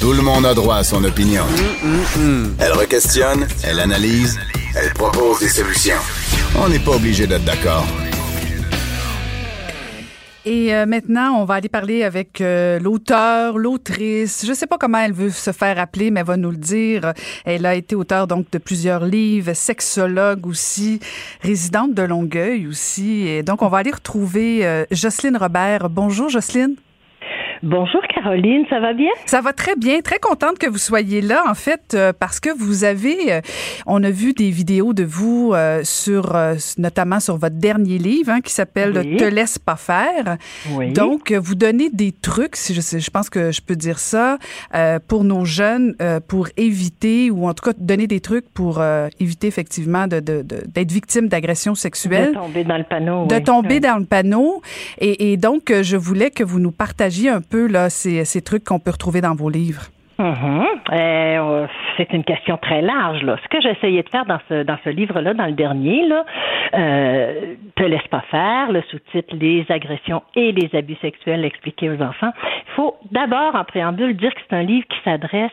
Tout le monde a droit à son opinion. Elle requestionne, elle analyse, elle propose des solutions. On n'est pas obligé d'être d'accord. Et euh, maintenant, on va aller parler avec euh, l'auteur, l'autrice. Je ne sais pas comment elle veut se faire appeler, mais elle va nous le dire. Elle a été auteure donc de plusieurs livres, sexologue aussi, résidente de Longueuil aussi. Et donc, on va aller retrouver euh, Jocelyne Robert. Bonjour, Jocelyne. Bonjour Caroline, ça va bien? Ça va très bien, très contente que vous soyez là en fait euh, parce que vous avez euh, on a vu des vidéos de vous euh, sur notamment sur votre dernier livre hein, qui s'appelle Te laisse pas faire. Oui. Donc vous donnez des trucs, si je je pense que je peux dire ça pour nos jeunes pour éviter ou en tout cas donner des trucs pour éviter effectivement de, d'être victime d'agressions sexuelles. De tomber dans le panneau. De tomber dans le panneau et, et donc je voulais que vous nous partagiez un peu là, ces, ces trucs qu'on peut retrouver dans vos livres? Mm-hmm. Euh, c'est une question très large. Là. Ce que j'essayais de faire dans ce, dans ce livre-là, dans le dernier, là, euh, Te laisse pas faire, le sous-titre Les agressions et les abus sexuels expliqués aux enfants, il faut d'abord, en préambule, dire que c'est un livre qui s'adresse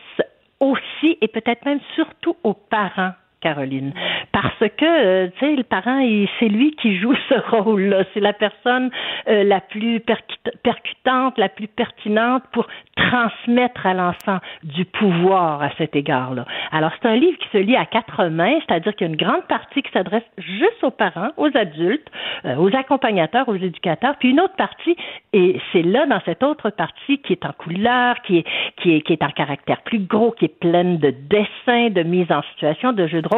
aussi et peut-être même surtout aux parents Caroline. Parce que, euh, tu sais, le parent, c'est lui qui joue ce rôle-là. C'est la personne euh, la plus percutante, la plus pertinente pour transmettre à l'enfant du pouvoir à cet égard-là. Alors, c'est un livre qui se lit à quatre mains, c'est-à-dire qu'il y a une grande partie qui s'adresse juste aux parents, aux adultes, euh, aux accompagnateurs, aux éducateurs, puis une autre partie, et c'est là, dans cette autre partie, qui est en couleur, qui est, qui est, qui est en caractère plus gros, qui est pleine de dessins, de mise en situation, de jeux de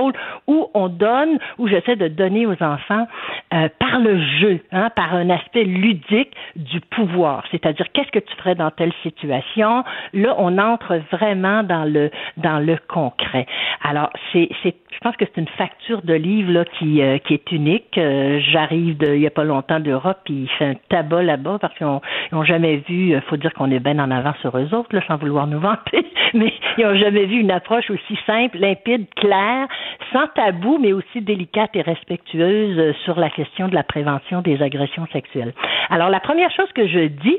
où on donne, où j'essaie de donner aux enfants euh, par le jeu, hein, par un aspect ludique du pouvoir. C'est-à-dire qu'est-ce que tu ferais dans telle situation? Là, on entre vraiment dans le dans le concret. Alors, c'est, je pense que c'est une facture de livre là, qui, euh, qui est unique. Euh, j'arrive il n'y a pas longtemps d'Europe, puis il fait un tabac là-bas parce qu'ils n'ont jamais vu, il faut dire qu'on est bien en avant sur eux autres, là, sans vouloir nous vanter, mais ils n'ont jamais vu une approche aussi simple, limpide, claire, sans tabou, mais aussi délicate et respectueuse euh, sur la question de la prévention des agressions sexuelles. Alors, la première chose que je dis,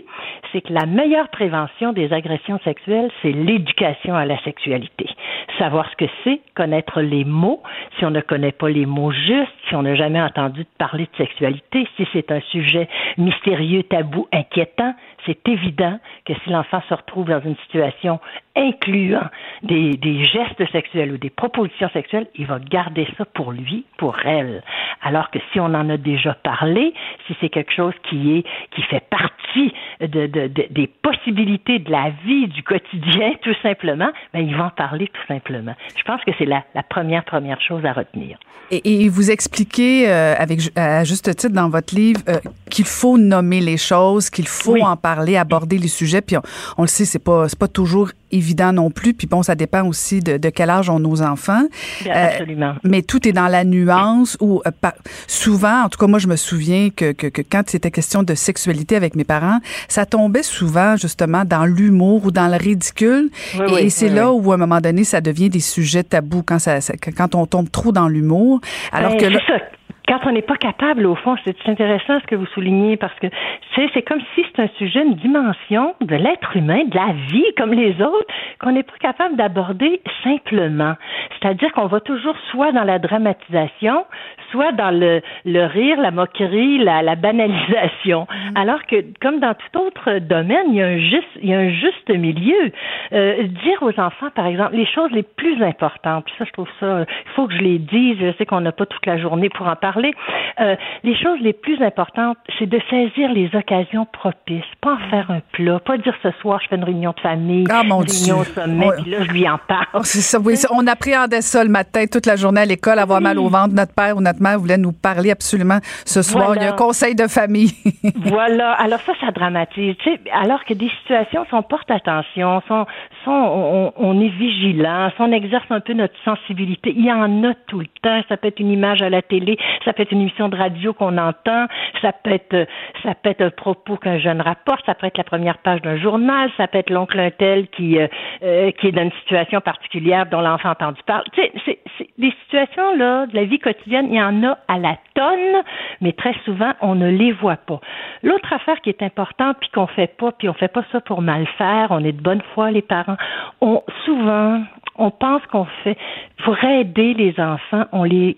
c'est que la meilleure prévention des agressions sexuelles, c'est l'éducation à la sexualité. Savoir ce que c'est, connaître les mots, si on ne connaît pas les mots justes, si on n'a jamais entendu parler de sexualité, si c'est un sujet mystérieux, tabou, inquiétant, c'est évident que si l'enfant se retrouve dans une situation incluant des, des, gestes sexuels ou des propositions sexuelles, il va garder ça pour lui, pour elle. Alors que si on en a déjà parlé, si c'est quelque chose qui est qui fait partie de, de, de, des possibilités de la vie du quotidien, tout simplement, ben ils vont en parler tout simplement. Je pense que c'est la, la, première première chose à retenir. Et, et vous expliquez euh, avec à juste titre dans votre livre euh, qu'il faut nommer les choses, qu'il faut en parler, aborder les sujets. Puis on, on le sait, c'est pas c'est pas toujours évident non plus. Puis bon, ça dépend aussi de, de quel âge ont nos enfants. Bien, euh, absolument. mais tout est dans la nuance où euh, souvent, en tout cas moi je me souviens que, que, que quand c'était question de sexualité avec mes parents, ça tombait souvent justement dans l'humour ou dans le ridicule. Oui, et, oui, et c'est oui, là où à un moment donné ça devient des sujets tabous quand ça, ça quand on tombe trop dans l'humour. Alors Ben, que là, ça. Quand on n'est pas capable, au fond, c'est intéressant ce que vous soulignez parce que c'est comme si c'est un sujet, une dimension de l'être humain, de la vie comme les autres, qu'on n'est pas capable d'aborder simplement. C'est-à-dire qu'on va toujours soit dans la dramatisation, soit dans le, le rire, la moquerie, la, la banalisation. Alors que, comme dans tout autre domaine, il y a un juste, il y a un juste milieu. Euh, dire aux enfants, par exemple, les choses les plus importantes, puis ça, je trouve ça, il faut que je les dise, je sais qu'on n'a pas toute la journée pour en parler. Euh, les choses les plus importantes, c'est de saisir les occasions propices, pas en faire un plat, pas dire ce soir, je fais une réunion de famille, Ah, mon une réunion au Dieu. sommet, puis là, je lui en parle. Oh, c'est ça, oui, on appréhendait ça le matin, toute la journée à l'école, avoir mal au ventre. Notre père ou notre mère voulait nous parler absolument ce soir. Voilà. Il y a un conseil de famille. voilà. Alors ça, ça dramatise. Tu sais, alors que des situations, si on porte attention, si on, si on, on- on est vigilant, si on exerce un peu notre sensibilité, il y en a tout le temps. Ça peut être une image à la télé, ça peut être une émission de radio qu'on entend, ça peut être, ça peut être un propos qu'un jeune rapporte, ça peut être la première page d'un journal, ça peut être l'oncle un tel qui, euh, euh, qui est dans une situation particulière dont l'enfant entendu parler. Tu sais, c'est- situations là de la vie quotidienne, il y en a à la tonne, mais très souvent on ne les voit pas. L'autre affaire qui est importante puis qu'on fait pas, puis on fait pas ça pour mal faire, on est de bonne foi les parents. On souvent on pense qu'on fait pour aider les enfants, on les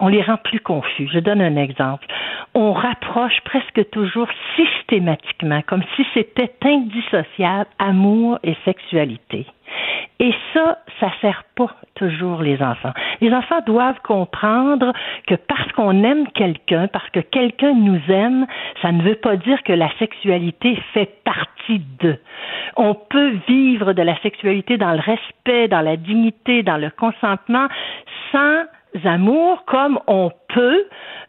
on les rend plus confus. Je donne un exemple. On rapproche presque toujours systématiquement, comme si c'était indissociable, amour et sexualité. Et ça, ça sert pas toujours les enfants. Les enfants doivent comprendre que parce qu'on aime quelqu'un, parce que quelqu'un nous aime, ça ne veut pas dire que la sexualité fait partie d'eux. On peut vivre de la sexualité dans le respect, dans la dignité, dans le consentement, sans amour comme on peut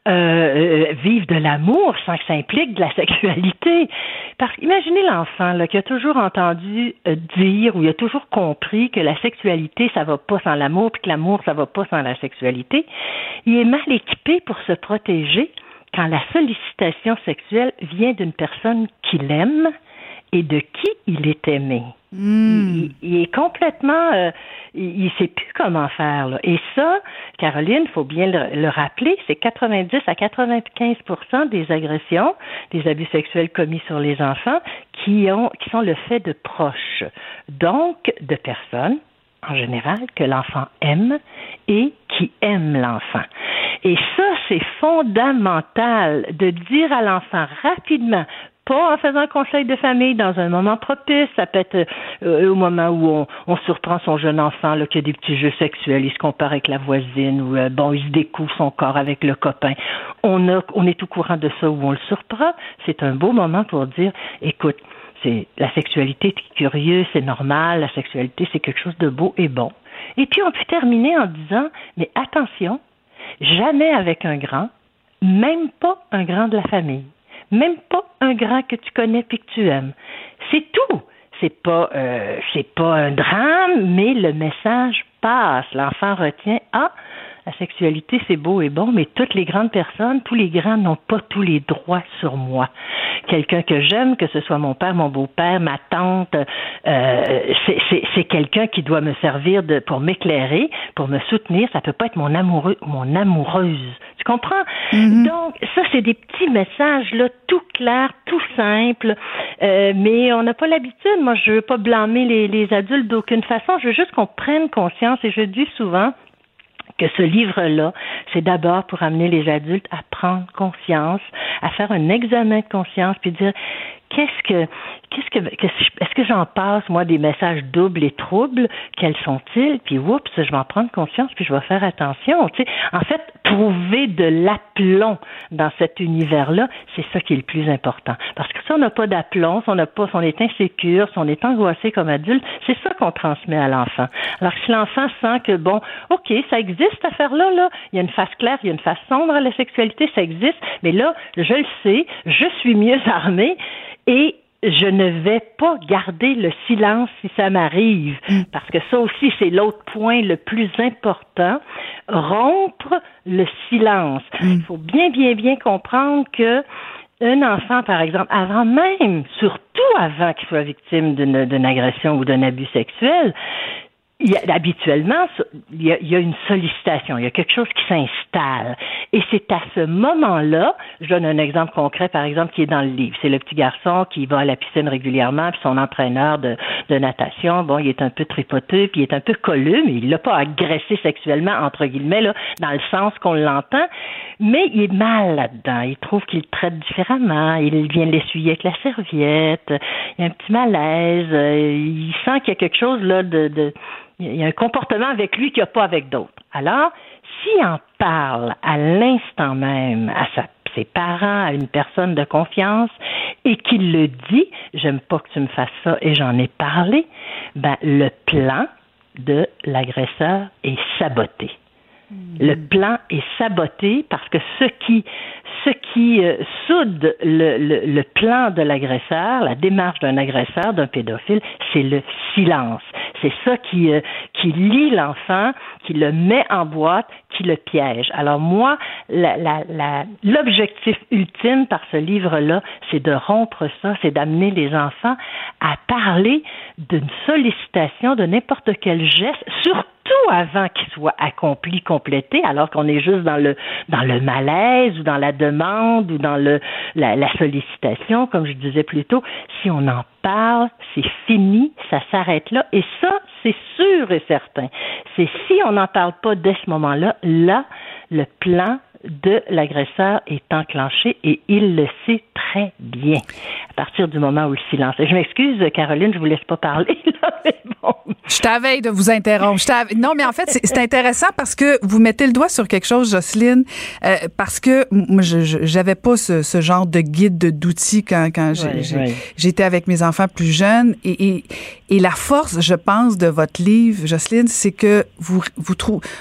euh, euh, vivre de l'amour sans que ça implique de la sexualité. Parce qu'imaginez l'enfant qui a toujours entendu euh, dire ou il a toujours compris que la sexualité, ça va pas sans l'amour, puis que l'amour, ça va pas sans la sexualité. Il est mal équipé pour se protéger quand la sollicitation sexuelle vient d'une personne qu'il aime et de qui il est aimé. Hmm. Il, est complètement, euh, il, ne sait plus comment faire. Là. Et ça, Caroline, faut bien le, rappeler, c'est 90 à 95 des agressions, des abus sexuels commis sur les enfants, qui ont, qui sont le fait de proches, donc de personnes en général que l'enfant aime et qui aiment l'enfant. Et ça, c'est fondamental de dire à l'enfant rapidement, pas en faisant un conseil de famille dans un moment propice. Ça peut être euh, au moment où on, surprend son jeune enfant qui a des petits jeux sexuels, il se compare avec la voisine ou euh, bon, il se découvre son corps avec le copain. On, est au courant de ça où on le surprend. C'est un beau moment pour dire, écoute, c'est la sexualité, est curieux, c'est normal. La sexualité, c'est quelque chose de beau et bon. Et puis on peut terminer en disant, mais attention, jamais avec un grand, même pas un grand de la famille même pas un grand que tu connais puis que tu aimes. C'est tout. C'est pas, euh, c'est pas un drame, mais le message passe. L'enfant retient ah la sexualité, c'est beau et bon, mais toutes les grandes personnes, tous les grands n'ont pas tous les droits sur moi. Quelqu'un que j'aime, que ce soit mon père, mon beau-père, ma tante, euh, c'est quelqu'un qui doit me servir de, pour m'éclairer, pour me soutenir. Ça peut pas être mon amoureux, mon amoureuse. Tu comprends? Mm-hmm. Donc, ça, c'est des petits messages, là, tout clair, tout simple, euh, mais on n'a pas l'habitude. Moi, je veux pas blâmer les, les adultes d'aucune façon. Je veux juste qu'on prenne conscience, et je dis souvent, que ce livre-là, c'est d'abord pour amener les adultes à prendre conscience, à faire un examen de conscience, puis dire qu'est-ce que qu'est-ce que est-ce que j'en passe moi des messages doubles et troubles? Quels sont-ils? Puis oups je vais en prendre conscience puis je vais faire attention tu sais. En fait trouver de l'aplomb dans cet univers là c'est ça qui est le plus important. Parce que si on n'a pas d'aplomb si on n'a pas si on est insécure si on est angoissé comme adulte c'est ça qu'on transmet à l'enfant. Alors si l'enfant sent que bon ok ça existe cette affaire là. Là il y a une face claire il y a une face sombre à la sexualité ça existe. Mais là je le sais je suis mieux armé et je ne vais pas garder le silence si ça m'arrive, mm. parce que ça aussi, c'est l'autre point le plus important, rompre le silence. Mm. Il faut bien, bien, bien comprendre que un enfant, par exemple, avant même, surtout avant qu'il soit victime d'une agression ou d'un abus sexuel, il y a, habituellement, il y a, il y a, une sollicitation, il y a quelque chose qui s'installe. Et c'est à ce moment-là, je donne un exemple concret, par exemple, qui est dans le livre. C'est le petit garçon qui va à la piscine régulièrement, puis son entraîneur de, de natation, bon, il est un peu tripoteux, puis il est un peu colleux, mais il l'a pas agressé sexuellement, entre guillemets, là, dans le sens qu'on l'entend, mais il est mal là-dedans. Il trouve qu'il traite différemment, il vient l'essuyer avec la serviette, il y a un petit malaise, euh, il sent qu'il y a quelque chose là de, de il y a un comportement avec lui qu'il n'y a pas avec d'autres. Alors, s'il en parle à l'instant même à ses parents, à une personne de confiance, et qu'il le dit, j'aime pas que tu me fasses ça et j'en ai parlé, ben, le plan de l'agresseur est saboté. Le plan est saboté parce que ce qui, ce qui euh, soude le, le, plan de l'agresseur, la démarche d'un agresseur, d'un pédophile, c'est le silence. C'est ça qui, euh, qui lie l'enfant, qui le met en boîte, qui le piège. Alors moi, l'objectif ultime par ce livre-là, c'est de rompre ça, c'est d'amener les enfants à parler d'une sollicitation, de n'importe quel geste, surtout avant qu'il soit accompli, complété, alors qu'on est juste dans le dans le malaise ou dans la demande ou dans le la, la sollicitation, comme je disais plus tôt. Si on en parle, c'est fini, ça s'arrête là. Et ça, c'est sûr et certain. C'est si on n'en parle pas dès ce moment-là, là, le plan de l'agresseur est enclenché et il le sait très bien à partir du moment où le silence. Je m'excuse, Caroline, je vous laisse pas parler. Là, mais bon. Je t'avais de vous interrompre. Non, mais en fait, c'est intéressant parce que vous mettez le doigt sur quelque chose, Jocelyne, euh, parce que moi, je j'avais pas ce, ce, genre de guide d'outils quand, quand j'étais avec mes enfants plus jeunes. Et, et, et, la force, je pense, de votre livre, Jocelyne, c'est que vous, vous,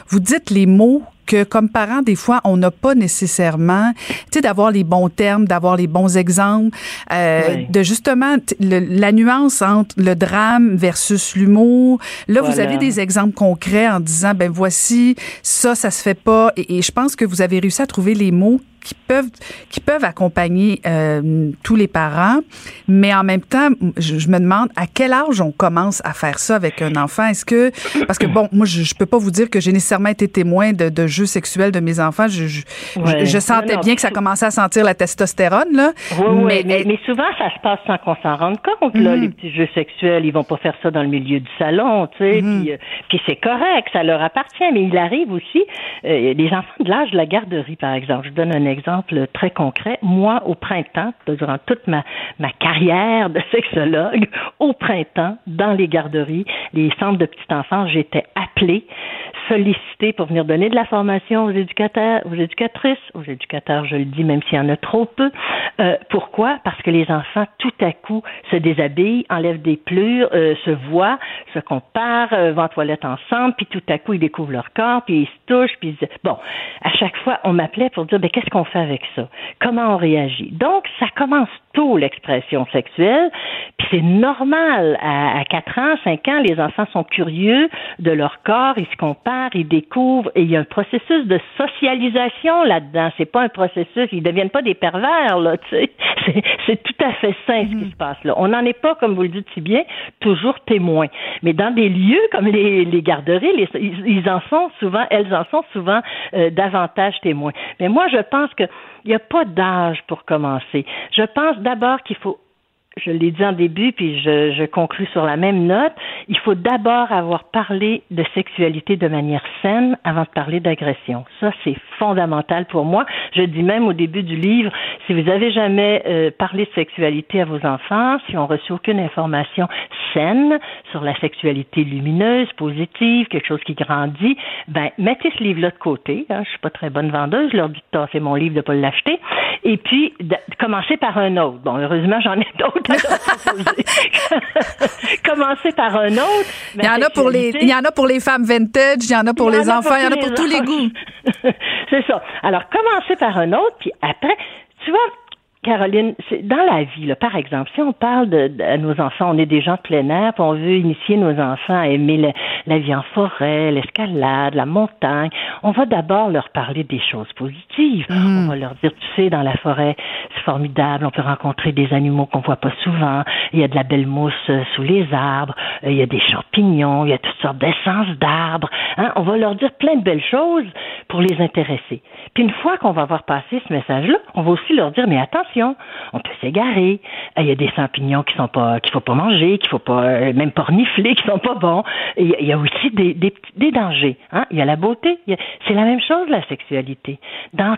vous dites les mots que comme parents, des fois, on n'a pas nécessairement, tu sais, d'avoir les bons termes, d'avoir les bons exemples, euh, de justement la nuance entre le drame versus l'humour. Là, vous avez des exemples concrets en disant, ben voici, ça, ça se fait pas. et je pense que vous avez réussi à trouver les mots qui peuvent qui peuvent accompagner euh, tous les parents, mais en même temps, je, me demande à quel âge on commence à faire ça avec un enfant. Est-ce que parce que bon, moi je, je peux pas vous dire que j'ai nécessairement été témoin de, de, jeux sexuels de mes enfants. Je, je, sentais bien que ça commençait à sentir la testostérone là. mais, mais, souvent ça se passe sans qu'on s'en rende compte. Là, mhm. les petits jeux sexuels, ils vont pas faire ça dans le milieu du salon, tu sais. Mhm. Puis, euh, puis c'est correct, ça leur appartient. Mais il arrive aussi euh, des enfants de l'âge de la garderie, par exemple. Je donne un exemple très concret. Moi, au printemps, durant toute ma, ma carrière de sexologue, au printemps, dans les garderies, les centres de petite enfance, j'étais appelée, sollicitée pour venir donner de la formation aux éducateurs, aux éducatrices, aux éducateurs, je le dis, même s'il y en a trop peu. Euh, pourquoi? Parce que les enfants, tout à coup, se déshabillent, enlèvent des plures, euh, se voient, se comparent, euh, vont en toilette ensemble, puis tout à coup, ils découvrent leur corps, puis ils se touchent, puis ils... Bon, à chaque fois, on m'appelait pour dire, ben, qu'est-ce qu'on fait avec ça? Comment on réagit? Donc, ça commence tôt, l'expression sexuelle, puis c'est normal. À, à 4 ans, 5 ans, les enfants sont curieux de leur corps, ils se comparent, ils découvrent, et il y a un processus de socialisation là-dedans. C'est pas un processus, ils deviennent pas des pervers, là, tu sais. C'est tout à fait sain, ce qui mhm. se passe là. On n'en est pas, comme vous le dites si bien, toujours témoins. Mais dans des lieux comme les, les garderies, les, ils, en sont souvent, elles en sont souvent euh, davantage témoins. Mais moi, je pense que il n'y a pas d'âge pour commencer. Je pense d'abord qu'il faut je l'ai dit en début, puis je, je sur la même note, il faut d'abord avoir parlé de sexualité de manière saine avant de parler d'agression. Ça, c'est fondamental pour moi. Je dis même au début du livre, si vous avez jamais euh, parlé de sexualité à vos enfants, si on reçu aucune information saine sur la sexualité lumineuse, positive, quelque chose qui grandit, ben mettez ce livre-là de côté. Hein, je suis pas très bonne vendeuse, je leur dis de tasser mon livre, de pas l'acheter, et puis commencer par un autre. Bon, heureusement, j'en ai d'autres Commencer par un autre. Il y en a pour les, il y en a pour les femmes vintage, il y en a pour les enfants, il y en a pour tous les goûts. C'est ça. Alors, commencer par un autre, puis après, tu vois, Caroline, dans la vie, là, par exemple, si on parle de, nos enfants, on est des gens de plein air, puis on veut initier nos enfants à aimer la vie en forêt, l'escalade, la montagne, on va d'abord leur parler des choses positives. Mm. On va leur dire, tu sais, dans la forêt, c'est formidable, on peut rencontrer des animaux qu'on voit pas souvent, il y a de la belle mousse euh, sous les arbres, euh, il y a des champignons, il y a toutes sortes d'essences d'arbres. Hein? On va leur dire plein de belles choses pour les intéresser. Puis une fois qu'on va avoir passé ce message-là, on va aussi leur dire, mais attention, on peut s'égarer. Euh, il y a des champignons qui sont pas, qu'il faut pas manger, qu'il faut pas, euh, même pas renifler, qui sont pas bons. Il y a aussi des, des, dangers. Hein. Il y a la beauté. C'est la même chose, la sexualité. Dans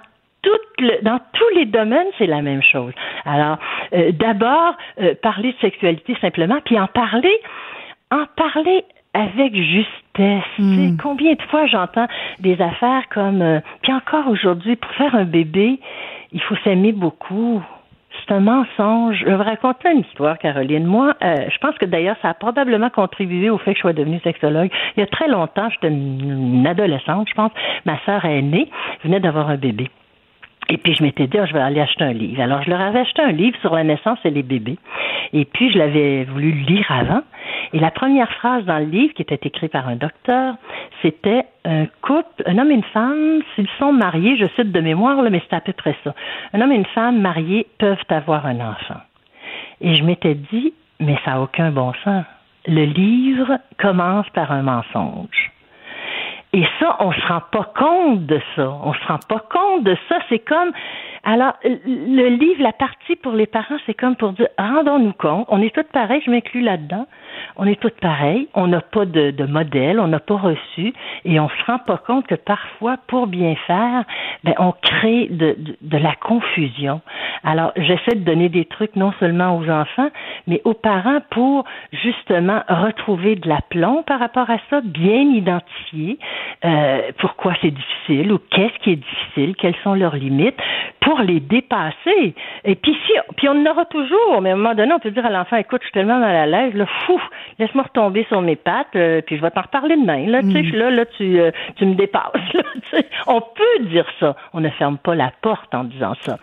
dans tous les domaines, c'est la même chose. Alors, euh, d'abord, parler de sexualité simplement, puis en parler, en parler avec justesse. Hmm. Combien de fois j'entends des affaires comme, puis encore aujourd'hui, pour faire un bébé, il faut s'aimer beaucoup. C'est un mensonge. Je vais vous raconter une histoire, Caroline. Moi, euh, je pense que d'ailleurs, ça a probablement contribué au fait que je sois devenue sexologue. Il y a très longtemps, j'étais une, adolescente, je pense. Ma sœur aînée venait d'avoir un bébé. Et puis je m'étais dit, oh, je vais aller acheter un livre. Alors je leur avais acheté un livre sur la naissance et les bébés. Et puis je l'avais voulu lire avant. Et la première phrase dans le livre, qui était écrite par un docteur, c'était un couple, un homme et une femme, s'ils sont mariés, je cite de mémoire, mais c'est à peu près ça. Un homme et une femme mariés peuvent avoir un enfant. Et je m'étais dit, mais ça n'a aucun bon sens. Le livre commence par un mensonge. Et ça, on se rend pas compte de ça. On se rend pas compte de ça. C'est comme alors, le livre, la partie pour les parents, c'est comme pour dire, rendons-nous compte, on est tous pareils, je m'inclus là-dedans, on est tous pareils, on n'a pas de, de, modèle, on n'a pas reçu, et on se rend pas compte que parfois, pour bien faire, ben, on crée de, de, de la confusion. Alors, j'essaie de donner des trucs non seulement aux enfants, mais aux parents pour justement retrouver de l'aplomb par rapport à ça, bien identifier euh, pourquoi c'est difficile ou qu'est-ce qui est difficile, quelles sont leurs limites, pour les dépasser. Et puis si, puis on en aura toujours, mais à un moment donné, on peut dire à l'enfant, écoute, je suis tellement mal à l'aise, là, fou, laisse-moi retomber sur mes pattes, euh, puis je vais t'en reparler demain. Là, tu sais, mm. là, là, tu, euh, tu me dépasses. Là, on peut dire ça. On ne ferme pas la porte en disant ça.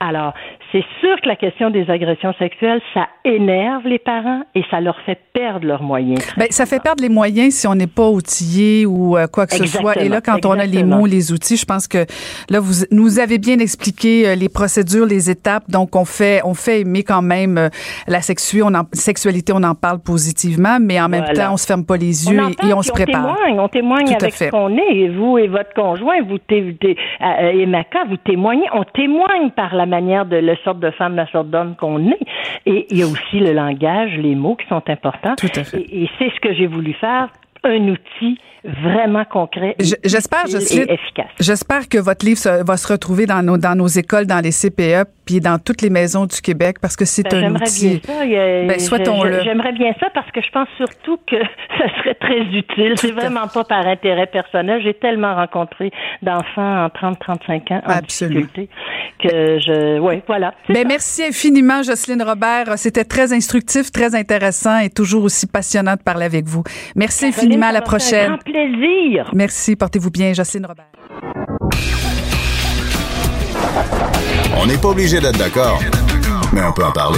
Alors, c'est sûr que la question des agressions sexuelles, ça énerve les parents et ça leur fait perdre leurs moyens. Bien, ça fait perdre les moyens si on n'est pas outillé ou euh, quoi que ce soit. Et là, quand on a les mots, les outils, je pense que là, vous nous avez bien expliqué euh, les procédures, les étapes. Donc, on fait, on fait aimer quand même euh, la sexualité. On en, sexualité, on en parle positivement, mais en même temps, on se ferme pas les yeux et, on se prépare. Témoigne, on témoigne avec ce qu'on est. Et vous et votre conjoint, vous et Maca, vous témoignez. On témoigne par la manière de le sorte de femme, la sorte d'homme qu'on est. Et il y a aussi le langage, les mots qui sont importants. Tout à fait. Et, et c'est ce que j'ai voulu faire un outil vraiment concret j'espère et efficace. J'espère que votre livre va se retrouver dans nos, dans nos écoles, dans les CPE, puis dans toutes les maisons du Québec, parce que c'est ben, un outil. Ben, J'aimerais bien ça parce que je pense surtout que ça serait très utile. C'est vraiment pas par intérêt personnel. J'ai tellement rencontré d'enfants en 30-35 ans en Absolument. difficulté que je... Oui, voilà. Ben, merci infiniment, Jocelyne Robert. C'était très instructif, très intéressant et toujours aussi passionnant de parler avec vous. Merci infiniment. À la prochaine. Plaisir. Merci. Portez-vous bien, Jocelyne Robert. On n'est pas obligé d'être d'accord, mais on peut en parler.